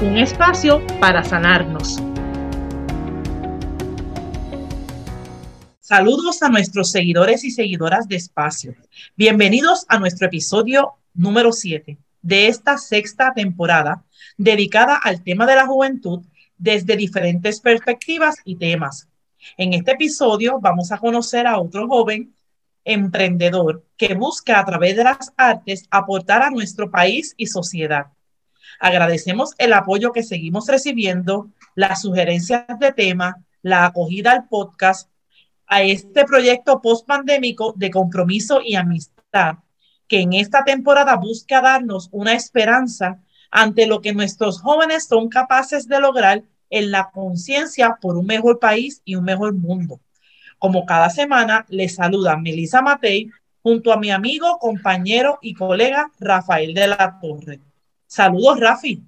Un espacio para sanarnos. Saludos a nuestros seguidores y seguidoras de Espacio. Bienvenidos a nuestro episodio número 7 de esta sexta temporada dedicada al tema de la juventud desde diferentes perspectivas y temas. En este episodio vamos a conocer a otro joven emprendedor que busca a través de las artes aportar a nuestro país y sociedad. Agradecemos el apoyo que seguimos recibiendo, las sugerencias de tema, la acogida al podcast a este proyecto post-pandémico de compromiso y amistad, que en esta temporada busca darnos una esperanza ante lo que nuestros jóvenes son capaces de lograr en la conciencia por un mejor país y un mejor mundo. Como cada semana, les saluda Melissa Matei junto a mi amigo, compañero y colega Rafael de la Torre. Saludos, Rafi.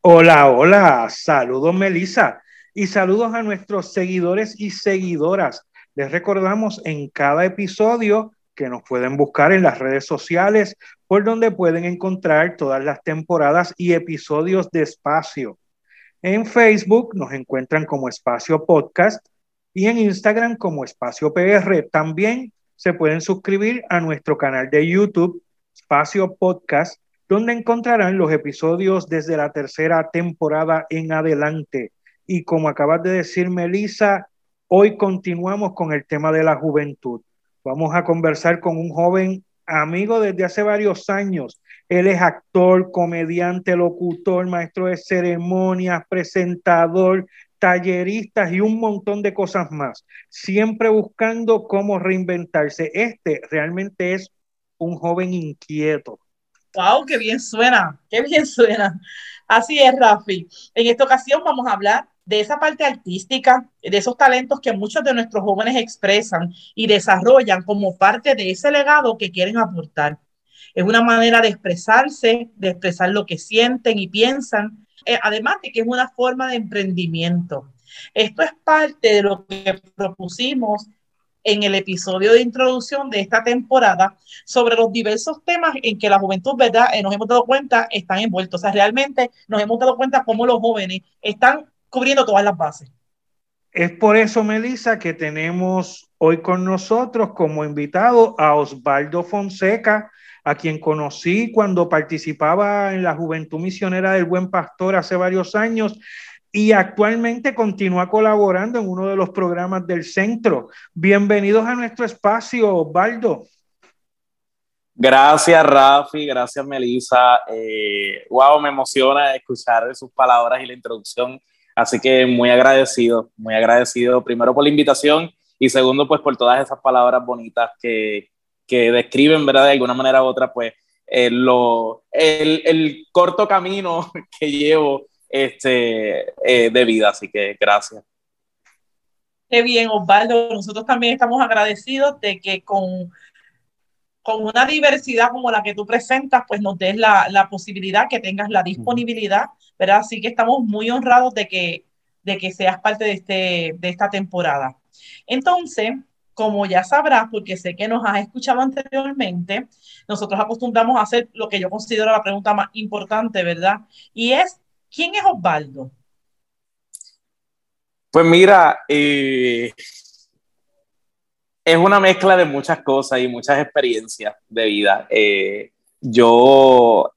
Hola, hola, saludos, Melissa. Y saludos a nuestros seguidores y seguidoras les recordamos en cada episodio que nos pueden buscar en las redes sociales por donde pueden encontrar todas las temporadas y episodios de Espacio. En Facebook nos encuentran como Espacio Podcast y en Instagram como Espacio PR. También se pueden suscribir a nuestro canal de YouTube, Espacio Podcast, donde encontrarán los episodios desde la tercera temporada en adelante. Y como acabas de decir, Melissa, Hoy continuamos con el tema de la juventud. Vamos a conversar con un joven amigo desde hace varios años. Él es actor, comediante, locutor, maestro de ceremonias, presentador, tallerista y un montón de cosas más. Siempre buscando cómo reinventarse. Este realmente es un joven inquieto. ¡Wow! ¡Qué bien suena! ¡Qué bien suena! Así es, Rafi. En esta ocasión vamos a hablar de esa parte artística, de esos talentos que muchos de nuestros jóvenes expresan y desarrollan como parte de ese legado que quieren aportar. Es una manera de expresarse, de expresar lo que sienten y piensan, eh, además de que es una forma de emprendimiento. Esto es parte de lo que propusimos en el episodio de introducción de esta temporada sobre los diversos temas en que la juventud, ¿verdad? Eh, nos hemos dado cuenta, están envueltos. O sea, realmente nos hemos dado cuenta cómo los jóvenes están cubriendo todas las bases. Es por eso, Melissa, que tenemos hoy con nosotros como invitado a Osvaldo Fonseca, a quien conocí cuando participaba en la Juventud Misionera del Buen Pastor hace varios años y actualmente continúa colaborando en uno de los programas del centro. Bienvenidos a nuestro espacio, Osvaldo. Gracias, Rafi, gracias, Melissa. Eh, wow, me emociona escuchar sus palabras y la introducción Así que muy agradecido, muy agradecido primero por la invitación y segundo pues por todas esas palabras bonitas que, que describen, ¿verdad? De alguna manera u otra pues eh, lo, el, el, corto camino que llevo este, eh, de vida. Así que gracias. Qué bien, Osvaldo. Nosotros también estamos agradecidos de que con con una diversidad como la que tú presentas, pues nos des la, la posibilidad, que tengas la disponibilidad, ¿verdad? Así que estamos muy honrados de que, de que seas parte de, este, de esta temporada. Entonces, como ya sabrás, porque sé que nos has escuchado anteriormente, nosotros acostumbramos a hacer lo que yo considero la pregunta más importante, ¿verdad? Y es, ¿quién es Osvaldo? Pues mira, eh, es una mezcla de muchas cosas y muchas experiencias de vida. Eh, yo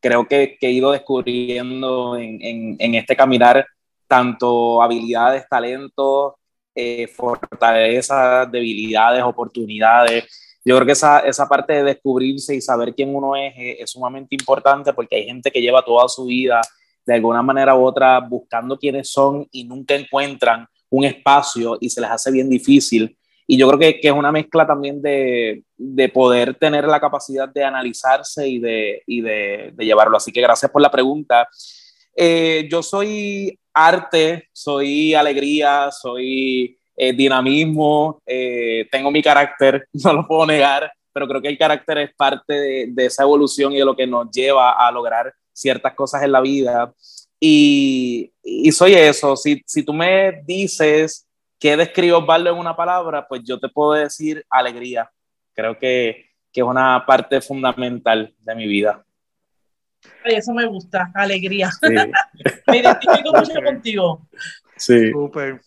creo que, he ido descubriendo en, este caminar tanto habilidades, talentos, eh, fortalezas, debilidades, oportunidades. Yo creo que esa, esa parte de descubrirse y saber quién uno es, es es sumamente importante porque hay gente que lleva toda su vida de alguna manera u otra buscando quiénes son y nunca encuentran un espacio y se les hace bien difícil y yo creo que, que es una mezcla también de, de, poder tener la capacidad de analizarse y de, y de, llevarlo. Así que gracias por la pregunta. eh, yo soy arte, soy alegría, soy eh, dinamismo, eh, tengo mi carácter, no lo puedo negar, pero creo que el carácter es parte de, de, esa evolución y de lo que nos lleva a lograr ciertas cosas en la vida. Y, y soy eso, si, si tú me dices qué describo Osvaldo en una palabra, pues yo te puedo decir alegría. Creo que, que es una parte fundamental de mi vida. Ay, eso me gusta, alegría. Sí. me identifico mucho contigo. Sí. Super.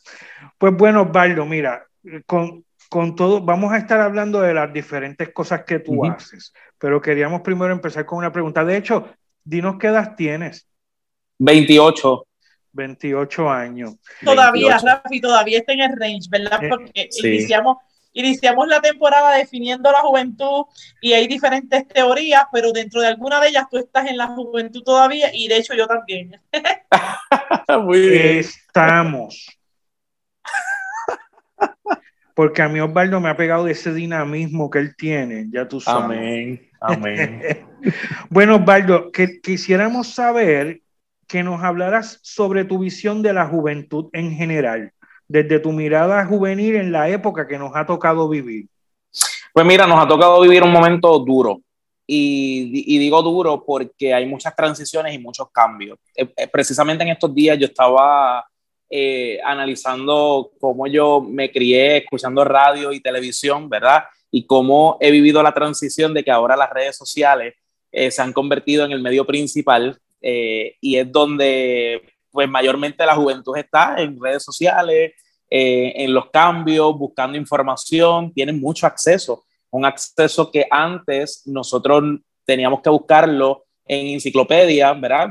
Pues bueno, Osvaldo, mira, con, con, todo, vamos a estar hablando de las diferentes cosas que tú uh -huh. haces, pero queríamos primero empezar con una pregunta. De hecho, dinos qué edad tienes. 28. 28 años. Todavía, 28. Rafi, todavía está en el range, ¿verdad? Porque sí. iniciamos, iniciamos la temporada definiendo la juventud y hay diferentes teorías, pero dentro de alguna de ellas tú estás en la juventud todavía y de hecho yo también. Muy bien. Estamos. Porque a mí Osvaldo me ha pegado de ese dinamismo que él tiene, ya tú sabes. Amén, amén. bueno, Osvaldo, que quisiéramos saber que nos hablaras sobre tu visión de la juventud en general, desde tu mirada juvenil en la época que nos ha tocado vivir. Pues mira, nos ha tocado vivir un momento duro. Y, y digo duro porque hay muchas transiciones y muchos cambios. Eh, eh, precisamente en estos días yo estaba eh, analizando cómo yo me crié escuchando radio y televisión, ¿verdad? Y cómo he vivido la transición de que ahora las redes sociales eh, se han convertido en el medio principal eh, y es donde pues mayormente la juventud está en redes sociales, en los cambios, buscando información, tienen mucho acceso, un acceso que antes nosotros teníamos que buscarlo en enciclopedia, ¿verdad?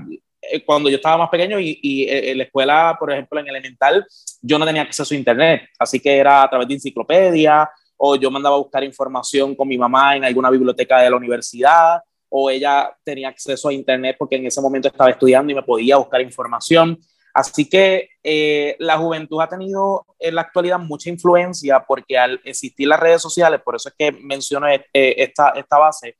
Eh, cuando yo estaba más pequeño y, y, en la escuela, por ejemplo, en elemental, yo no tenía acceso a internet, así que era a través de enciclopedia o yo mandaba a buscar información con mi mamá en alguna biblioteca de la universidad o ella tenía acceso a Internet porque en ese momento estaba estudiando y me podía buscar información. Así que eh, la juventud ha tenido en la actualidad mucha influencia porque al existir las redes sociales, por eso es que menciono eh, esta, esta base,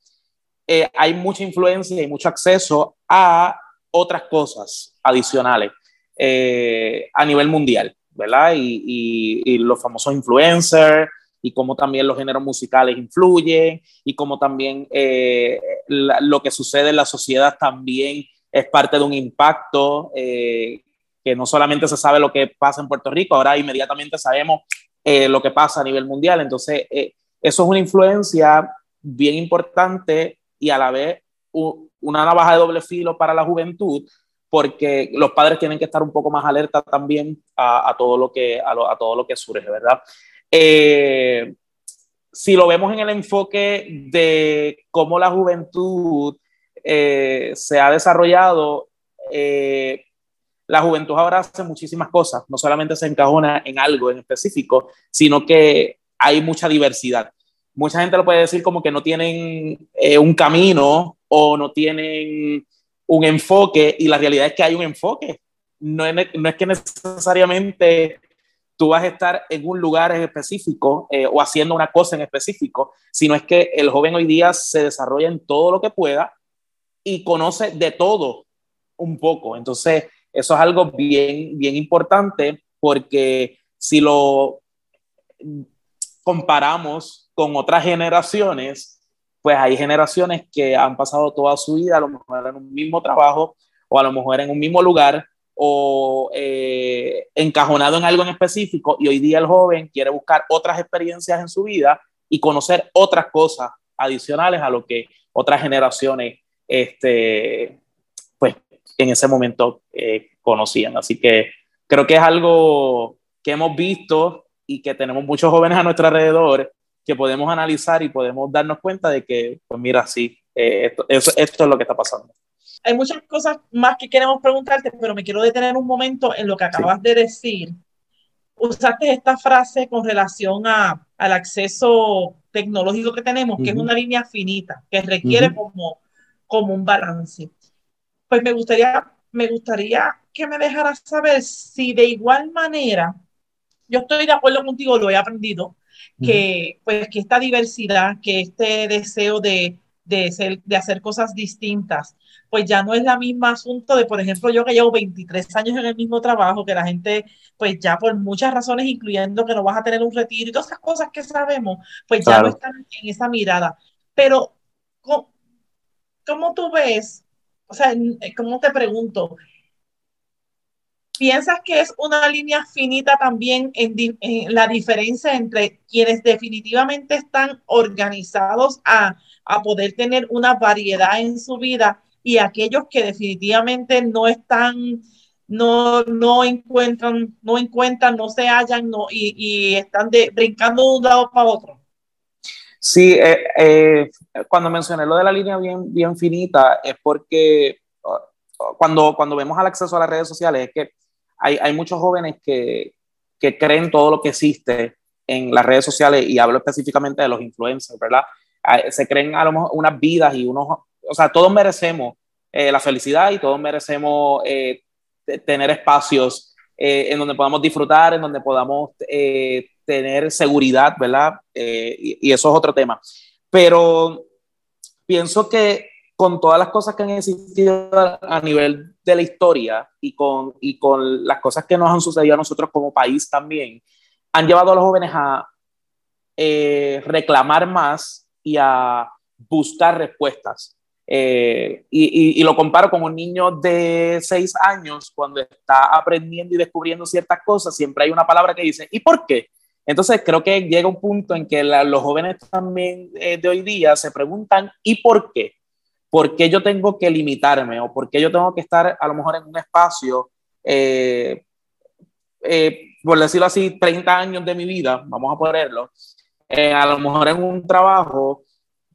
eh, hay mucha influencia y mucho acceso a otras cosas adicionales eh, a nivel mundial, ¿verdad? Y, y, y los famosos influencers, y cómo también los géneros musicales influyen y cómo también eh, la, lo que sucede en la sociedad también es parte de un impacto eh, que no solamente se sabe lo que pasa en Puerto Rico, ahora inmediatamente sabemos eh, lo que pasa a nivel mundial. Entonces, eh, eso es una influencia bien importante y a la vez una navaja de doble filo para la juventud, porque los padres tienen que estar un poco más alerta también a, todo, lo que, a, lo, a todo lo que surge, ¿verdad? Eh, si lo vemos en el enfoque de cómo la juventud eh, se ha desarrollado, eh, la juventud ahora hace muchísimas cosas, no solamente se encajona en algo en específico, sino que hay mucha diversidad. Mucha gente lo puede decir como que no tienen un camino o no tienen un enfoque y la realidad es que hay un enfoque. No es, no es que necesariamente tú vas a estar en un lugar en específico eh, o haciendo una cosa en específico, sino es que el joven hoy día se desarrolla en todo lo que pueda y conoce de todo un poco. Entonces, eso es algo bien, bien importante porque si lo comparamos con otras generaciones, pues hay generaciones que han pasado toda su vida a lo mejor en un mismo trabajo o a lo mejor en un mismo lugar o eh, encajonado en algo en específico y hoy día el joven quiere buscar otras experiencias en su vida y conocer otras cosas adicionales a lo que otras generaciones este, pues en ese momento eh, conocían. Así que creo que es algo que hemos visto y que tenemos muchos jóvenes a nuestro alrededor que podemos analizar y podemos darnos cuenta de que, pues mira, sí, eh, esto, esto, esto es lo que está pasando hay muchas cosas más que queremos preguntarte, pero me quiero detener un momento en lo que acabas sí. de decir. Usaste esta frase con relación a, al acceso tecnológico que tenemos, uh -huh. que es una línea finita, que requiere uh -huh. como, como un balance. Pues me gustaría, me gustaría que me dejaras saber si de igual manera, yo estoy de acuerdo contigo, lo he aprendido, que, pues, que esta diversidad, que este deseo de, de, ser, de hacer cosas distintas, pues ya no es la misma asunto de, por ejemplo, yo que llevo 23 años en el mismo trabajo, que la gente, pues ya por muchas razones, incluyendo que no vas a tener un retiro y todas esas cosas que sabemos, pues ya no están en esa mirada. Pero, ¿cómo, cómo tú ves? O sea, ¿cómo te pregunto? ¿Piensas que es una línea finita también en, la diferencia entre quienes definitivamente están organizados a, poder tener una variedad en su vida y aquellos que definitivamente no están, no, no encuentran, no encuentran, no se hallan no, y, están de, brincando de un lado para otro? Sí, eh, eh, cuando mencioné lo de la línea bien, bien finita es porque cuando, cuando vemos al acceso a las redes sociales es que hay, muchos jóvenes que, creen todo lo que existe en las redes sociales y hablo específicamente de los influencers, ¿verdad? Se creen a lo mejor unas vidas y unos, o sea, todos merecemos eh, la felicidad y todos merecemos eh, tener espacios eh, en donde podamos disfrutar, en donde podamos tener seguridad, ¿verdad? Y, y, eso es otro tema. Pero pienso que con todas las cosas que han existido a nivel de la historia y con, y con las cosas que nos han sucedido a nosotros como país también, han llevado a los jóvenes a eh, reclamar más y a buscar respuestas. Eh, y, lo comparo con un niño de seis años cuando está aprendiendo y descubriendo ciertas cosas, siempre hay una palabra que dice, ¿y por qué? Entonces creo que llega un punto en que los jóvenes también eh, de hoy día se preguntan, ¿y por qué? ¿Por qué yo tengo que limitarme o por qué yo tengo que estar a lo mejor en un espacio, eh, eh, por decirlo así, 30 años de mi vida, vamos a ponerlo, eh, a lo mejor en un trabajo,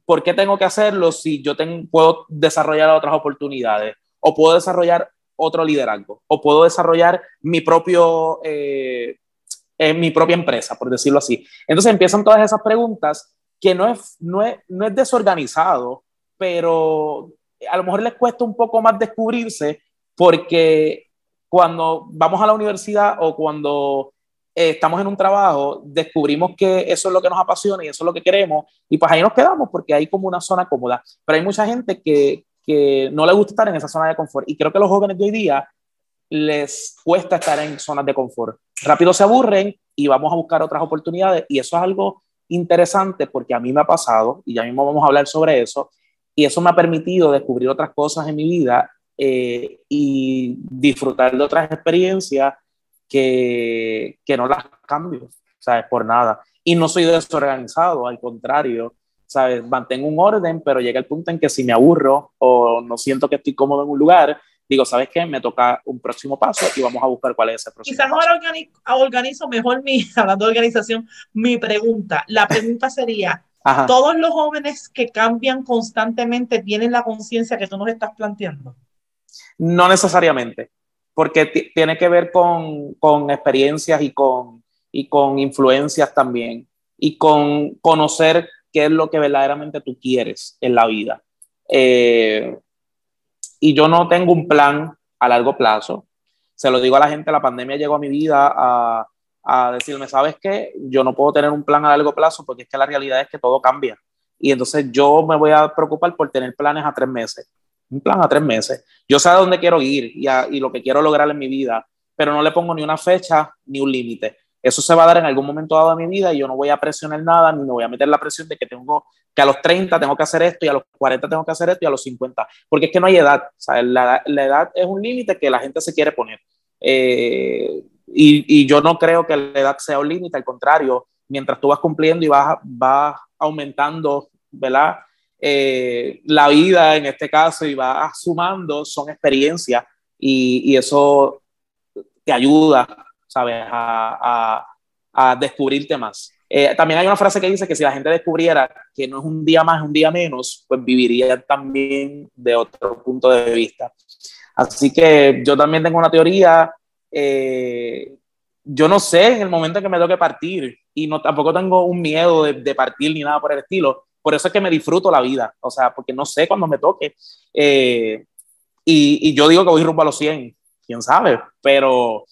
¿por qué tengo que hacerlo si yo tengo, puedo desarrollar otras oportunidades o puedo desarrollar otro liderazgo o puedo desarrollar mi propio... mi propia empresa, por decirlo así. Entonces empiezan todas esas preguntas que no es, no es, no es desorganizado, pero a lo mejor les cuesta un poco más descubrirse porque cuando vamos a la universidad o cuando eh, estamos en un trabajo, descubrimos que eso es lo que nos apasiona y eso es lo que queremos y pues ahí nos quedamos porque hay como una zona cómoda. Pero hay mucha gente que, que no le gusta estar en esa zona de confort y creo que los jóvenes de hoy día les cuesta estar en zonas de confort. Rápido se aburren y vamos a buscar otras oportunidades y eso es algo interesante porque a mí me ha pasado y ya mismo vamos a hablar sobre eso y eso me ha permitido descubrir otras cosas en mi vida eh, y disfrutar de otras experiencias que, que no las cambio, ¿sabes? Por nada. Y no soy desorganizado, al contrario, ¿sabes? Mantengo un orden, pero llega el punto en que si me aburro o no siento que estoy cómodo en un lugar, digo, ¿sabes qué? Me toca un próximo paso y vamos a buscar cuál es ese próximo Quizás paso. ahora organizo mejor mi, hablando de organización, mi pregunta. La pregunta sería, todos los jóvenes que cambian constantemente tienen la conciencia que tú nos estás planteando. No necesariamente, porque tiene que ver con, con experiencias y con, y con influencias también, y con conocer qué es lo que verdaderamente tú quieres en la vida. Eh, y yo no tengo un plan a largo plazo. Se lo digo a la gente, la pandemia llegó a mi vida a, a decirme, ¿sabes qué? Yo no puedo tener un plan a largo plazo porque es que la realidad es que todo cambia. Y entonces yo me voy a preocupar por tener planes a tres meses. Un plan a tres meses. Yo sé a dónde quiero ir y, y lo que quiero lograr en mi vida, pero no le pongo ni una fecha ni un límite. Eso se va a dar en algún momento dado de mi vida y yo no voy a presionar nada ni me voy a meter la presión de que tengo que a los 30 tengo que hacer esto y a los 40 tengo que hacer esto y a los 50, porque es que no hay edad. O sea, la, la edad es un límite que la gente se quiere poner. Eh, y, yo no creo que la edad sea un límite, al contrario, mientras tú vas cumpliendo y vas, vas aumentando, ¿verdad? Eh, la vida en este caso y vas sumando, son experiencias y, y eso te ayuda, ¿sabes? A, a, a descubrirte más. Eh, también hay una frase que dice que si la gente descubriera que no es un día más, un día menos, pues viviría también de otro punto de vista. Así que yo también tengo una teoría eh, yo no sé en el momento en que me tengo que partir y no, tampoco tengo un miedo de, partir ni nada por el estilo. Por eso es que me disfruto la vida, o sea, porque no sé cuándo me toque. Eh, y, y, yo digo que voy rumbo a los 100, quién sabe, pero,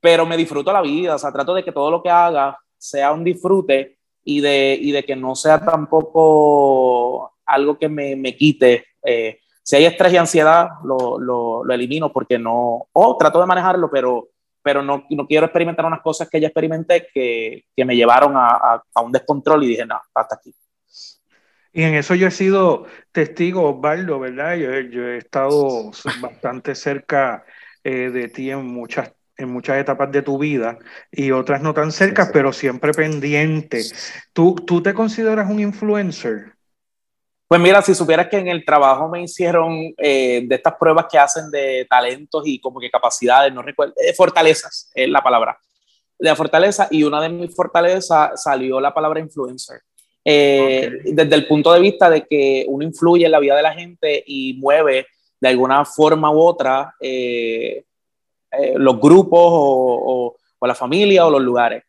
pero me disfruto la vida, o sea, trato de que todo lo que haga sea un disfrute y de, y de que no sea tampoco algo que me, me quite. Eh, si hay estrés y ansiedad, lo, lo, lo, elimino porque no, o trato de manejarlo, pero, pero no, no quiero experimentar unas cosas que ya experimenté que, que me llevaron a, a, a, un descontrol y dije, no, hasta aquí. Y en eso yo he sido testigo, Osvaldo, ¿verdad? Yo, yo he estado bastante cerca eh, de ti en muchas en muchas etapas de tu vida y otras no tan cerca, pero siempre pendiente. ¿Tú, ¿Tú te consideras un influencer? Pues mira, si supieras que en el trabajo me hicieron eh, de estas pruebas que hacen de talentos y como que capacidades, no recuerdo, eh, fortalezas es la palabra, de la fortaleza y una de mis fortalezas salió la palabra influencer. Eh, okay. Desde el punto de vista de que uno influye en la vida de la gente y mueve de alguna forma u otra eh, eh, los grupos o, o, o, la familia o los lugares.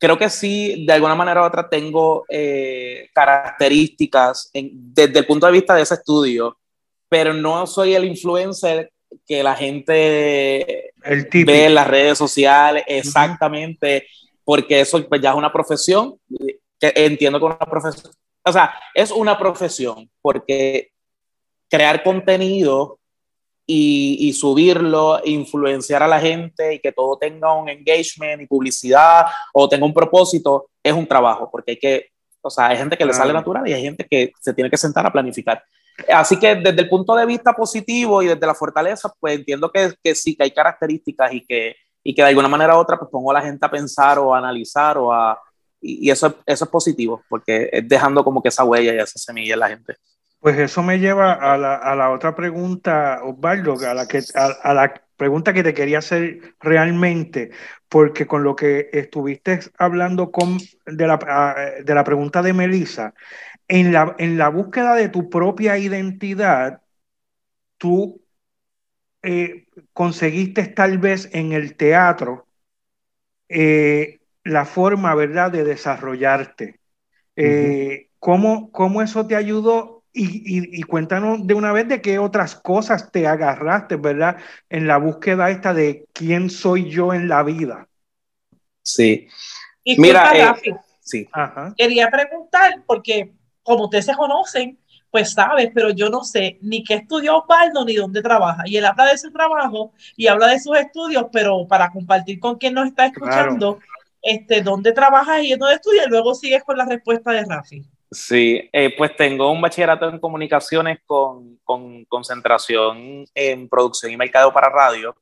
Creo que sí, de alguna manera u otra tengo eh, características en, desde el punto de vista de ese estudio, pero no soy el influencer que la gente el ve en las redes sociales, exactamente, uh -huh. porque eso pues, ya es una profesión, que entiendo que una profesión, o sea, es una profesión, porque crear contenido y, y, subirlo, influenciar a la gente y que todo tenga un engagement y publicidad o tenga un propósito, es un trabajo, porque hay que, o sea, hay gente que le sale natural y hay gente que se tiene que sentar a planificar. Así que desde el punto de vista positivo y desde la fortaleza, pues entiendo que, que sí, que hay características y que, y que de alguna manera u otra, pues pongo a la gente a pensar o a analizar o a... Y, y eso, eso es positivo, porque es dejando como que esa huella y esa semilla en la gente. Pues eso me lleva a la, a la otra pregunta, Osvaldo, a la, que, a, a, la pregunta que te quería hacer realmente, porque con lo que estuviste hablando con, de, la, de la pregunta de Melissa, en la, en la búsqueda de tu propia identidad, tú eh, conseguiste tal vez en el teatro eh, la forma, ¿verdad?, de desarrollarte. Eh, uh -huh. ¿cómo, ¿Cómo eso te ayudó y, y, y, cuéntanos de una vez de qué otras cosas te agarraste, ¿verdad? En la búsqueda esta de quién soy yo en la vida. Sí. Y Mira, eh, sí. Ajá. quería preguntar, porque como ustedes se conocen, pues sabes, pero yo no sé ni qué estudió Osvaldo ni dónde trabaja. Y él habla de su trabajo y habla de sus estudios, pero para compartir con quien nos está escuchando, claro. este, dónde trabajas y dónde estudias, y luego sigues con la respuesta de Rafi. Sí, eh, pues tengo un bachillerato en comunicaciones con, con, concentración en producción y mercado para radio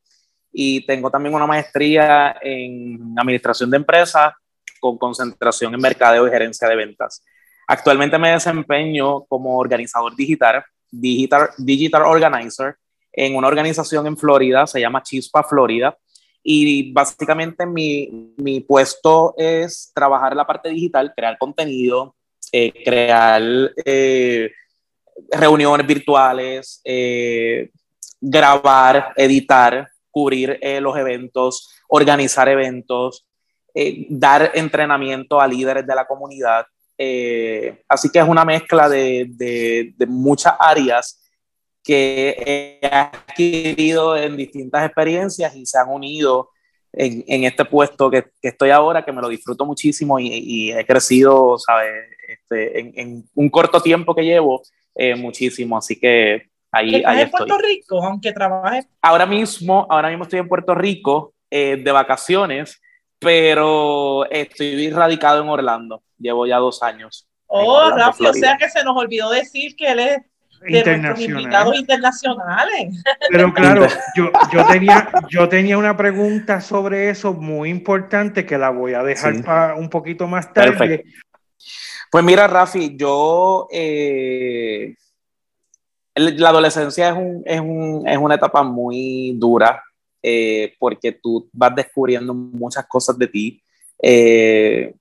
y tengo también una maestría en administración de empresas con concentración en mercadeo y gerencia de ventas. Actualmente me desempeño como organizador digital, digital, digital organizer en una organización en Florida, se llama Chispa Florida, y básicamente mi, mi puesto es trabajar la parte digital, crear contenido, eh, crear eh, reuniones virtuales, eh, grabar, editar, cubrir los eventos, organizar eventos, dar entrenamiento a líderes de la comunidad. así que es una mezcla de, de, muchas áreas que he adquirido en distintas experiencias y se han unido en, en este puesto que, estoy ahora, que me lo disfruto muchísimo y he crecido, ¿sabes? Este, en, en, un corto tiempo que llevo, eh, muchísimo. Así que ahí, ¿Estás ahí en Puerto Rico, aunque trabajes? Ahora mismo, ahora mismo estoy en Puerto Rico eh, de vacaciones, pero estoy radicado en Orlando. Llevo ya dos años. Oh, Rafi, o sea que se nos olvidó decir que él es de nuestros invitados internacionales. Pero claro, yo, yo, tenía, yo tenía una pregunta sobre eso muy importante que la voy a dejar sí. para un poquito más tarde. Perfecto. Pues mira, Rafi, yo... Eh, la adolescencia es, un, es, un, es, una etapa muy dura eh, porque tú vas descubriendo muchas cosas de ti, eh,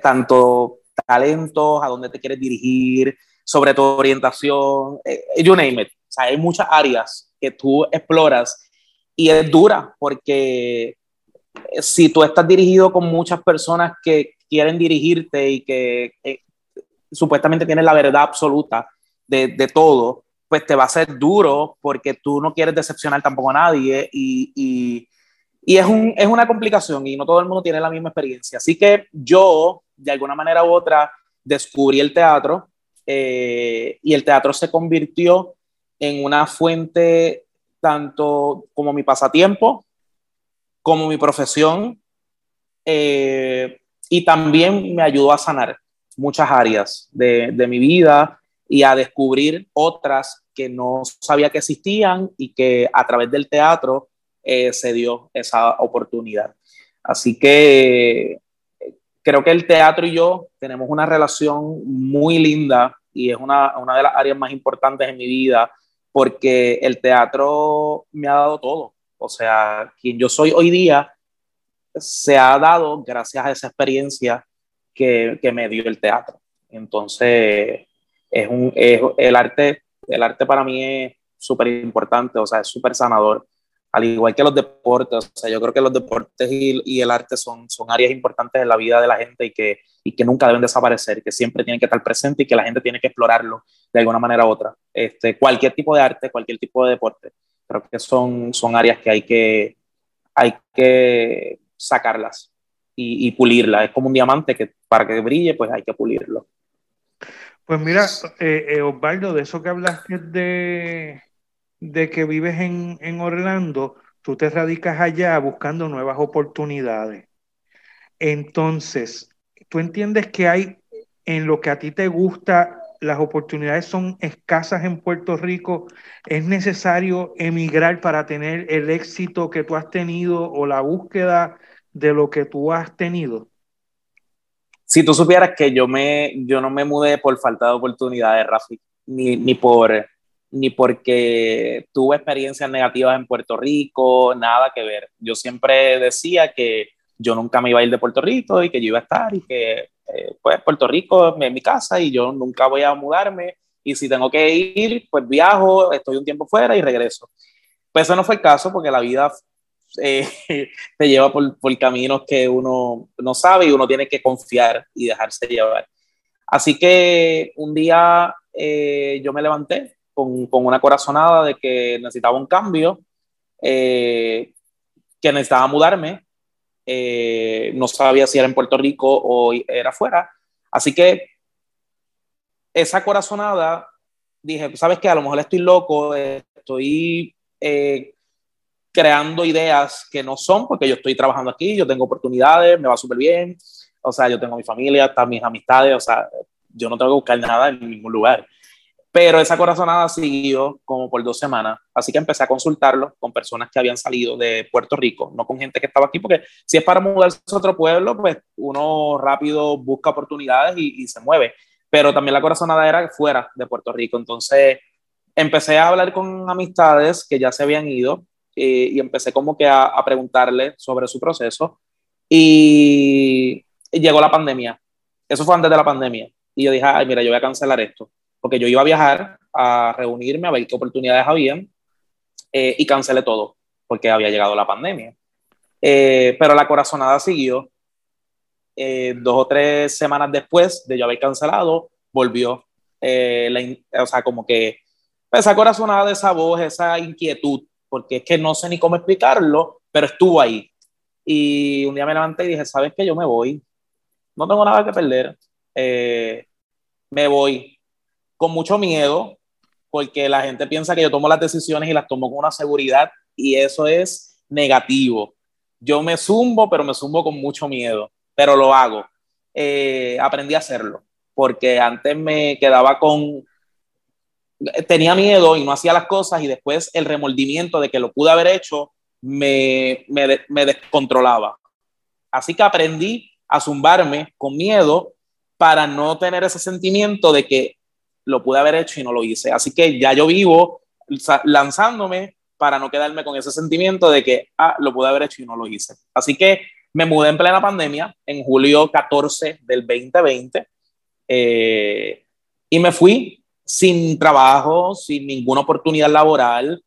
tanto talentos, a dónde te quieres dirigir, sobre tu orientación, you name it. O sea, hay muchas áreas que tú exploras y es dura porque si tú estás dirigido con muchas personas que quieren dirigirte y que eh, supuestamente tienen la verdad absoluta de, de, todo, pues te va a ser duro porque tú no quieres decepcionar tampoco a nadie y, y, y es, un, es una complicación y no todo el mundo tiene la misma experiencia. Así que yo, de alguna manera u otra, descubrí el teatro eh, y el teatro se convirtió en una fuente tanto como mi pasatiempo, como mi profesión, eh, y también me ayudó a sanar muchas áreas de, de mi vida y a descubrir otras que no sabía que existían y que a través del teatro eh, se dio esa oportunidad. Así que creo que el teatro y yo tenemos una relación muy linda y es una, una de las áreas más importantes en mi vida porque el teatro me ha dado todo. O sea, quien yo soy hoy día se ha dado gracias a esa experiencia que, que me dio el teatro. Entonces, es un, es, el, arte, el arte para mí es súper importante, o sea, es súper sanador al igual que los deportes, o sea, yo creo que los deportes y, y, el arte son, son áreas importantes en la vida de la gente y que, y que nunca deben desaparecer, que siempre tienen que estar presentes y que la gente tiene que explorarlo de alguna manera u otra. Este, cualquier tipo de arte, cualquier tipo de deporte, creo que son, son áreas que hay que, hay que sacarlas y, y pulirlas. Es como un diamante que para que brille, pues hay que pulirlo. Pues mira, eh, eh, Osvaldo, de eso que hablaste de, de que vives en, en Orlando, tú te radicas allá buscando nuevas oportunidades. Entonces, tú entiendes que hay en lo que a ti te gusta, las oportunidades son escasas en Puerto Rico, es necesario emigrar para tener el éxito que tú has tenido o la búsqueda de lo que tú has tenido. Si tú supieras que yo, me, yo no me mudé por falta de oportunidades, Rafi, ni, ni por ni porque tuve experiencias negativas en Puerto Rico, nada que ver. Yo siempre decía que yo nunca me iba a ir de Puerto Rico y que yo iba a estar y que eh, pues Puerto Rico es mi casa y yo nunca voy a mudarme y si tengo que ir, pues viajo, estoy un tiempo fuera y regreso. Pues eso no fue el caso porque la vida eh, te lleva por, por, caminos que uno no sabe y uno tiene que confiar y dejarse llevar. Así que un día eh, yo me levanté con, con, una corazonada de que necesitaba un cambio, eh, que necesitaba mudarme, eh, no sabía si era en Puerto Rico o era afuera, así que esa corazonada, dije, sabes que a lo mejor estoy loco, estoy eh, creando ideas que no son, porque yo estoy trabajando aquí, yo tengo oportunidades, me va súper bien, o sea, yo tengo mi familia, están mis amistades, o sea, yo no tengo que buscar nada en ningún lugar. Pero esa corazonada siguió como por dos semanas, así que empecé a consultarlo con personas que habían salido de Puerto Rico, no con gente que estaba aquí, porque si es para mudarse a otro pueblo, pues uno rápido busca oportunidades y, y se mueve. Pero también la corazonada era fuera de Puerto Rico, entonces empecé a hablar con amistades que ya se habían ido y, y empecé como que a, a preguntarle sobre su proceso y, llegó la pandemia. Eso fue antes de la pandemia. Y yo dije, ay, mira, yo voy a cancelar esto porque yo iba a viajar a reunirme, a ver qué oportunidades habían, eh, y cancelé todo, porque había llegado la pandemia. Eh, pero la corazonada siguió. Eh, dos o tres semanas después de yo haber cancelado, volvió. Eh, la, o sea, como que esa corazonada, esa voz, esa inquietud, porque es que no sé ni cómo explicarlo, pero estuvo ahí. Y un día me levanté y dije, ¿sabes qué? Yo me voy. No tengo nada que perder. me voy con mucho miedo, porque la gente piensa que yo tomo las decisiones y las tomo con una seguridad y eso es negativo. Yo me zumbo, pero me zumbo con mucho miedo, pero lo hago. Eh, aprendí a hacerlo, porque antes me quedaba con... Tenía miedo y no hacía las cosas y después el remordimiento de que lo pude haber hecho me, me, me descontrolaba. Así que aprendí a zumbarme con miedo para no tener ese sentimiento de que lo pude haber hecho y no lo hice. Así que ya yo vivo lanzándome para no quedarme con ese sentimiento de que, ah, lo pude haber hecho y no lo hice. Así que me mudé en plena pandemia, en julio 14 del 2020, eh, y me fui sin trabajo, sin ninguna oportunidad laboral,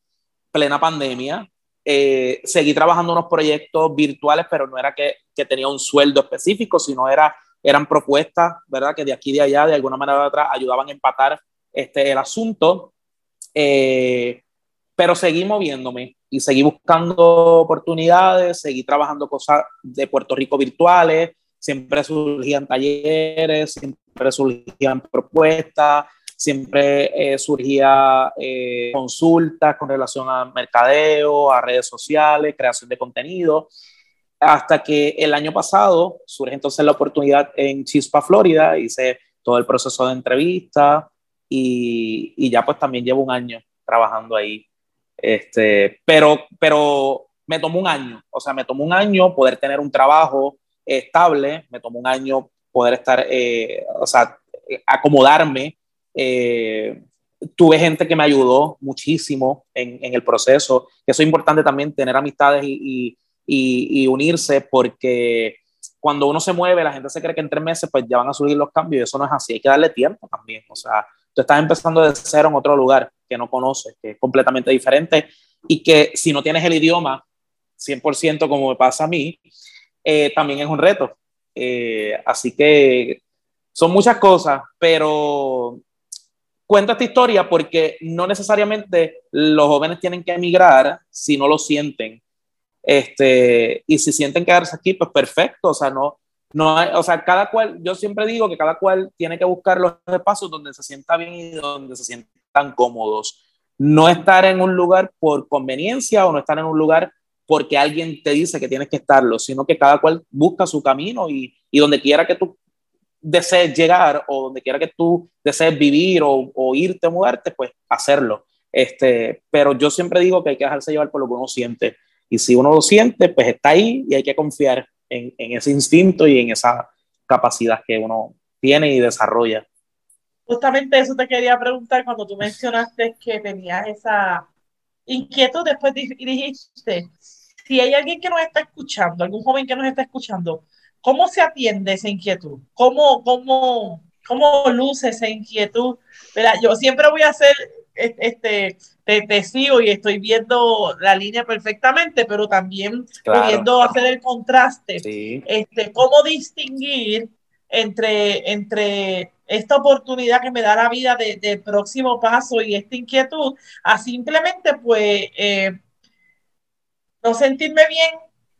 plena pandemia. Eh, seguí trabajando unos proyectos virtuales, pero no era que, que tenía un sueldo específico, sino era eran propuestas, ¿verdad? Que de aquí de allá, de alguna manera u otra, ayudaban a empatar este, el asunto. Eh, pero seguí moviéndome y seguí buscando oportunidades, seguí trabajando cosas de Puerto Rico virtuales, siempre surgían talleres, siempre surgían propuestas, siempre eh, surgía eh, consultas con relación a mercadeo, a redes sociales, creación de contenido, hasta que el año pasado surge entonces la oportunidad en Chispa, Florida, hice todo el proceso de entrevista y, y ya pues también llevo un año trabajando ahí. Este, pero, pero me tomó un año, o sea, me tomó un año poder tener un trabajo estable, me tomó un año poder estar, eh, o sea, acomodarme eh, tuve gente que me ayudó muchísimo en, en, el proceso. Eso es importante también, tener amistades y, y, y, unirse, porque cuando uno se mueve, la gente se cree que en tres meses pues ya van a subir los cambios y eso no es así. Hay que darle tiempo también. O sea, tú estás empezando de cero en otro lugar que no conoces, que es completamente diferente y que si no tienes el idioma 100% como me pasa a mí, eh, también es un reto. Eh, así que son muchas cosas, pero cuento esta historia porque no necesariamente los jóvenes tienen que emigrar si no lo sienten. Este, y si sienten quedarse aquí, pues perfecto, o sea, no, no hay, o sea, cada cual, yo siempre digo que cada cual tiene que buscar los espacios donde se sienta bien y donde se sientan cómodos. No estar en un lugar por conveniencia o no estar en un lugar porque alguien te dice que tienes que estarlo, sino que cada cual busca su camino y, y donde quiera que tú desees llegar o donde quiera que tú desees vivir o, o irte, mudarte, pues hacerlo. Este, pero yo siempre digo que hay que dejarse llevar por lo que uno siente. Y si uno lo siente, pues está ahí y hay que confiar en, en ese instinto y en esa capacidad que uno tiene y desarrolla. Justamente eso te quería preguntar cuando tú mencionaste que tenías esa inquietud, después dijiste, si hay alguien que nos está escuchando, algún joven que nos está escuchando, ¿Cómo se atiende esa inquietud? ¿Cómo, cómo, cómo luce esa inquietud? ¿Verdad? Yo siempre voy a hacer, este, te, te, sigo y estoy viendo la línea perfectamente, pero también claro. pudiendo hacer el contraste. Sí. Este, ¿Cómo distinguir entre, entre esta oportunidad que me da la vida de, de próximo paso y esta inquietud a simplemente pues eh, no sentirme bien,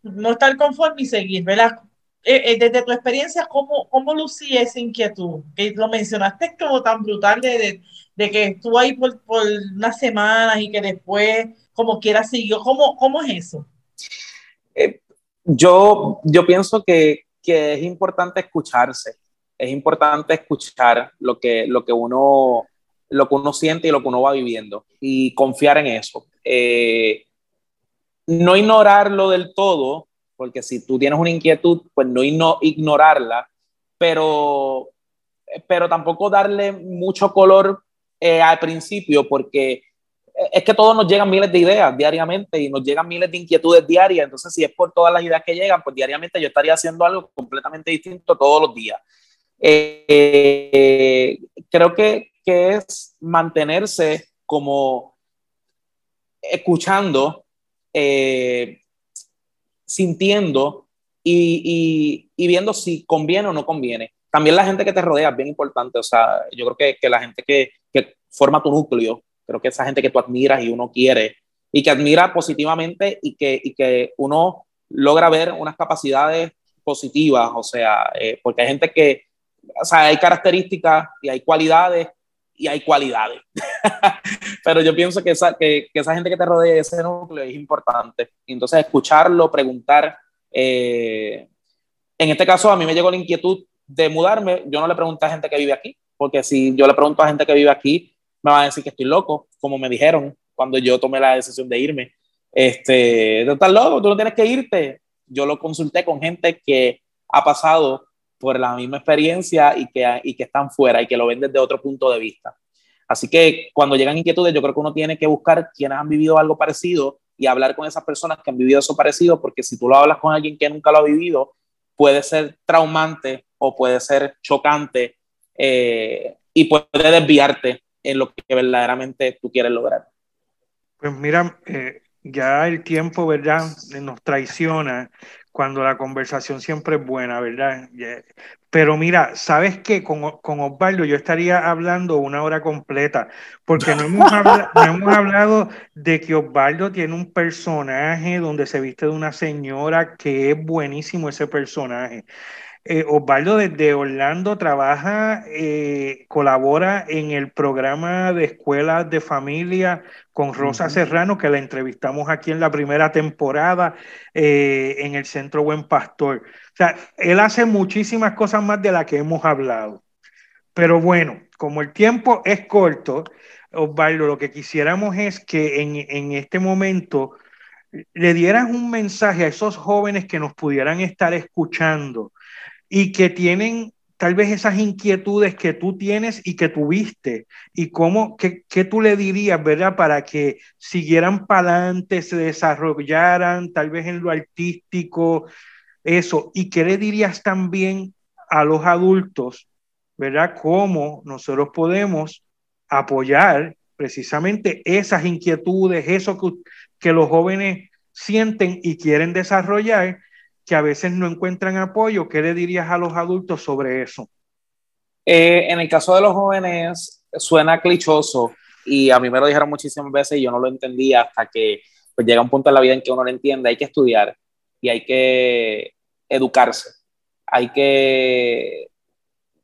no estar conforme y seguir, ¿verdad? Eh, eh, desde tu experiencia, ¿cómo, cómo lucía esa inquietud? Que lo mencionaste como tan brutal de, de, de que estuvo ahí por, por, unas semanas y que después, como quiera, siguió. ¿Cómo, cómo es eso? Eh, yo, yo pienso que, que, es importante escucharse. Es importante escuchar lo que, lo, que uno, lo que uno siente y lo que uno va viviendo y confiar en eso. Eh, no ignorarlo del todo, porque si tú tienes una inquietud, pues no ignorarla, pero, pero tampoco darle mucho color eh, al principio, porque es que todos nos llegan miles de ideas diariamente y nos llegan miles de inquietudes diarias, entonces si es por todas las ideas que llegan, pues diariamente yo estaría haciendo algo completamente distinto todos los días. Eh, creo que, que es mantenerse como escuchando eh, sintiendo y, y, viendo si conviene o no conviene. También la gente que te rodea es bien importante, o sea, yo creo que, que la gente que, que, forma tu núcleo, creo que esa gente que tú admiras y uno quiere y que admira positivamente y que, y que uno logra ver unas capacidades positivas, o sea, eh, porque hay gente que, o sea, hay características y hay cualidades y hay cualidades. Pero yo pienso que esa, que, esa gente que te rodea, ese núcleo, es importante. Y entonces, escucharlo, preguntar. Eh, en este caso, a mí me llegó la inquietud de mudarme. Yo no le pregunté a gente que vive aquí, porque si yo le pregunto a gente que vive aquí, me van a decir que estoy loco, como me dijeron cuando yo tomé la decisión de irme. Este, estás loco, tú no tienes que irte. Yo lo consulté con gente que ha pasado por la misma experiencia y que, y que están fuera y que lo ven desde otro punto de vista. Así que cuando llegan inquietudes, yo creo que uno tiene que buscar quienes han vivido algo parecido y hablar con esas personas que han vivido eso parecido, porque si tú lo hablas con alguien que nunca lo ha vivido, puede ser traumante o puede ser chocante eh, y puede desviarte en lo que verdaderamente tú quieres lograr. Pues mira, eh, ya el tiempo, ¿verdad? Nos traiciona cuando la conversación siempre es buena, ¿verdad? Pero mira, ¿sabes qué? Con, con Osvaldo yo estaría hablando una hora completa, porque no hemos, hablado, no hemos hablado de que Osvaldo tiene un personaje donde se viste de una señora que es buenísimo ese personaje. Eh, Osvaldo desde Orlando trabaja, eh, colabora en el programa de escuelas de familia con Rosa Serrano, que la entrevistamos aquí en la primera temporada eh, en el Centro Buen Pastor. O sea, él hace muchísimas cosas más de las que hemos hablado. Pero bueno, como el tiempo es corto, Osvaldo, lo que quisiéramos es que en, en este momento le dieras un mensaje a esos jóvenes que nos pudieran estar escuchando y que tienen tal vez esas inquietudes que tú tienes y que tuviste, y cómo, qué, qué tú le dirías, ¿verdad? Para que siguieran para adelante, se desarrollaran tal vez en lo artístico, eso, y qué le dirías también a los adultos, ¿verdad? Cómo nosotros podemos apoyar precisamente esas inquietudes, eso que, que los jóvenes sienten y quieren desarrollar, que a veces no encuentran apoyo. ¿Qué le dirías a los adultos sobre eso? Eh, en el caso de los jóvenes, suena clichoso y a mí me lo dijeron muchísimas veces y yo no lo entendía hasta que pues, llega un punto en la vida en que uno lo entiende. Hay que estudiar y hay que educarse. Hay que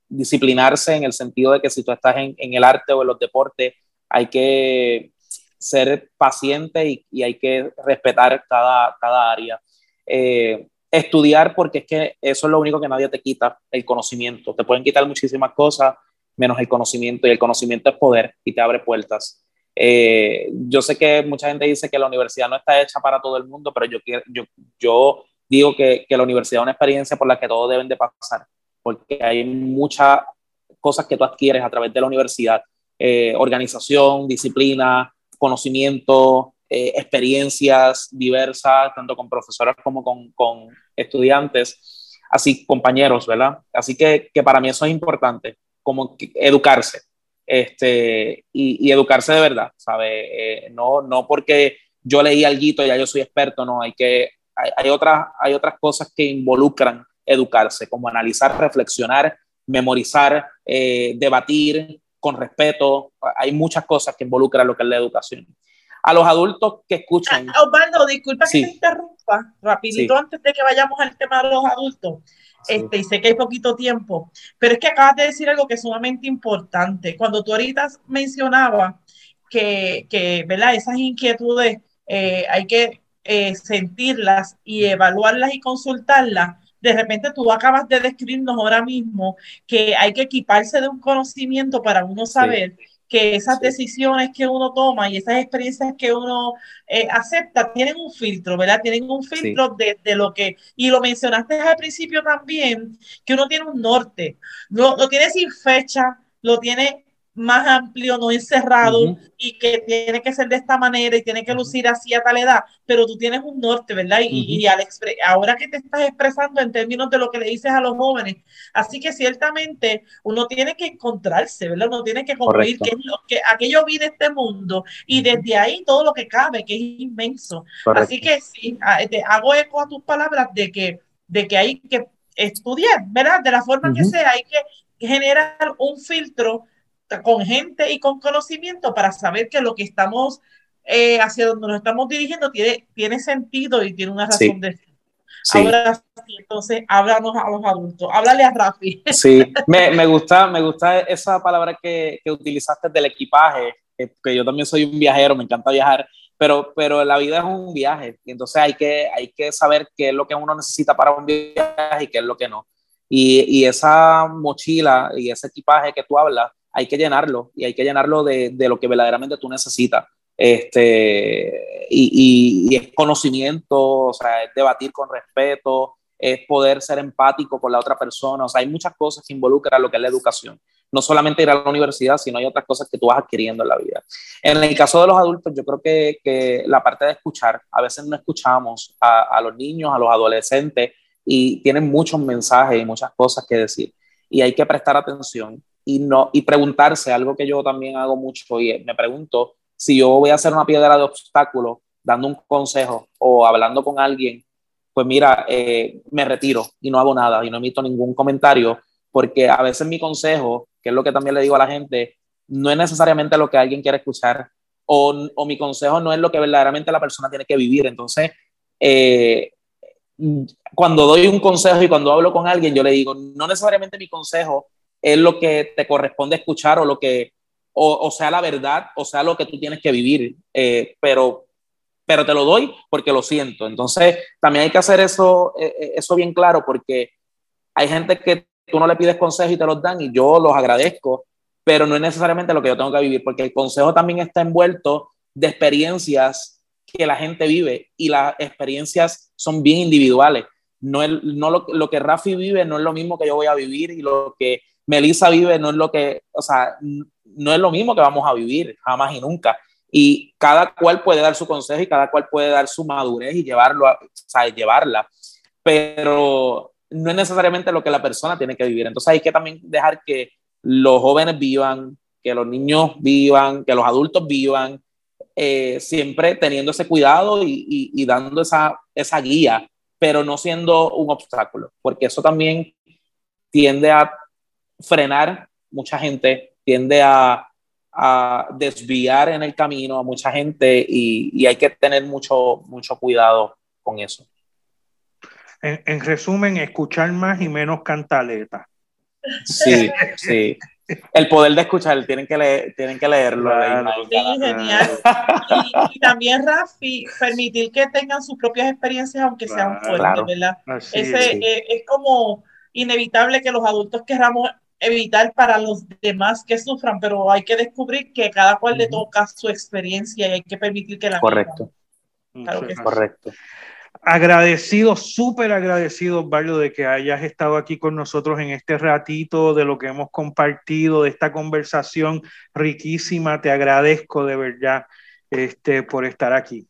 disciplinarse en el sentido de que si tú estás en, el arte o en los deportes, hay que ser paciente y, y hay que respetar cada, cada área. Eh, estudiar porque es que eso es lo único que nadie te quita, el conocimiento. Te pueden quitar muchísimas cosas menos el conocimiento y el conocimiento es poder y te abre puertas. Eh, yo sé que mucha gente dice que la universidad no está hecha para todo el mundo, pero yo, yo, yo digo que, que la universidad es una experiencia por la que todos deben de pasar, porque hay muchas cosas que tú adquieres a través de la universidad, eh, organización, disciplina, conocimiento, eh, experiencias diversas, tanto con profesores como con, estudiantes, así compañeros, ¿verdad? Así que, para mí eso es importante, como educarse, este, y, y, educarse de verdad, ¿sabe? Eh, no, no porque yo leí algo, ya yo soy experto, no, hay que, hay, hay, otras, hay otras cosas que involucran educarse, como analizar, reflexionar, memorizar, eh, debatir con respeto, hay muchas cosas que involucran lo que es la educación a los adultos que escuchan. Ah, Osvaldo, disculpa que te interrumpa, rapidito antes de que vayamos al tema de los adultos. Este, y sé que hay poquito tiempo, pero es que acabas de decir algo que es sumamente importante. Cuando tú ahorita mencionabas que, que ¿verdad? esas inquietudes eh, hay que eh, sentirlas y evaluarlas y consultarlas, de repente tú acabas de describirnos ahora mismo que hay que equiparse de un conocimiento para uno saber sí que esas decisiones que uno toma y esas experiencias que uno eh, acepta tienen un filtro, ¿verdad? Tienen un filtro sí. de, de, lo que, y lo mencionaste al principio también, que uno tiene un norte, lo, lo tiene sin fecha, lo tiene más amplio, no encerrado uh -huh. y que tiene que ser de esta manera y tiene que lucir así a tal edad, pero tú tienes un norte, ¿verdad? Y, uh -huh. y al ahora que te estás expresando en términos de lo que le dices a los jóvenes, así que ciertamente uno tiene que encontrarse, ¿verdad? Uno tiene que concluir que, es lo que aquello vive este mundo y desde ahí todo lo que cabe, que es inmenso. Correcto. Así que sí, te hago eco a tus palabras de que, de que hay que estudiar, ¿verdad? De la forma que sea, hay que generar un filtro con gente y con conocimiento para saber que lo que estamos eh, hacia donde nos estamos dirigiendo tiene, tiene sentido y tiene una razón sí. de Sí. Ahora sí, entonces háblanos a los adultos, háblale a Rafi. Sí, me, me, gusta, me gusta esa palabra que, que utilizaste del equipaje, que, que, yo también soy un viajero, me encanta viajar, pero, pero la vida es un viaje, y entonces hay que, hay que saber qué es lo que uno necesita para un viaje y qué es lo que no. Y, y esa mochila y ese equipaje que tú hablas, hay que llenarlo y hay que llenarlo de, de lo que verdaderamente tú necesitas. Este, y, y, es conocimiento, o sea, es debatir con respeto, es poder ser empático con la otra persona, o sea, hay muchas cosas que involucran lo que es la educación. No solamente ir a la universidad, sino hay otras cosas que tú vas adquiriendo en la vida. En el caso de los adultos, yo creo que, que la parte de escuchar, a veces no escuchamos a, a los niños, a los adolescentes, y tienen muchos mensajes y muchas cosas que decir. Y hay que prestar atención y, no, y preguntarse, algo que yo también hago mucho, y me pregunto si yo voy a hacer una piedra de obstáculo dando un consejo o hablando con alguien, pues mira, eh, me retiro y no hago nada y no emito ningún comentario, porque a veces mi consejo, que es lo que también le digo a la gente, no es necesariamente lo que alguien quiere escuchar o, o mi consejo no es lo que verdaderamente la persona tiene que vivir. Entonces, eh, cuando doy un consejo y cuando hablo con alguien, yo le digo, no necesariamente mi consejo es lo que te corresponde escuchar o lo que, o, sea la verdad, o sea lo que tú tienes que vivir, eh, pero, pero te lo doy porque lo siento. Entonces, también hay que hacer eso, eh, eh, eso bien claro porque hay gente que tú no le pides consejos y te los dan y yo los agradezco, pero no es necesariamente lo que yo tengo que vivir, porque el consejo también está envuelto de experiencias que la gente vive y las experiencias son bien individuales. No, es, no lo, lo, que Rafi vive no es lo mismo que yo voy a vivir y lo que Melissa vive no es lo que, o sea, no es lo mismo que vamos a vivir jamás y nunca. Y cada cual puede dar su consejo y cada cual puede dar su madurez y llevarlo a, o llevarla. Pero no es necesariamente lo que la persona tiene que vivir. Entonces hay que también dejar que los jóvenes vivan, que los niños vivan, que los adultos vivan, eh, siempre teniendo ese cuidado y, dando esa, esa guía, pero no siendo un obstáculo, porque eso también tiende a frenar mucha gente, tiende a, desviar en el camino a mucha gente y, hay que tener mucho, mucho cuidado con eso. En, resumen, escuchar más y menos cantaleta. Sí, sí. El poder de escuchar, tienen que, leer, tienen que leerlo. sí, genial. Y, también, Rafi, permitir que tengan sus propias experiencias, aunque sean fuertes, ¿verdad? Ese, eh, es. como inevitable que los adultos queramos evitar para los demás que sufran, pero hay que descubrir que cada cual le toca su experiencia y hay que permitir que la Correcto. Claro que Correcto agradecido, súper agradecido, Barrio, de que hayas estado aquí con nosotros en este ratito, de lo que hemos compartido, de esta conversación riquísima. Te agradezco de verdad este, por estar aquí.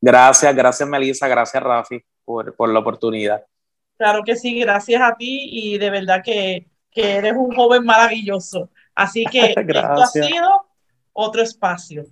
Gracias, gracias Melissa, gracias Rafi por, por la oportunidad. Claro que sí, gracias a ti y de verdad que, que eres un joven maravilloso. Así que esto ha sido otro espacio.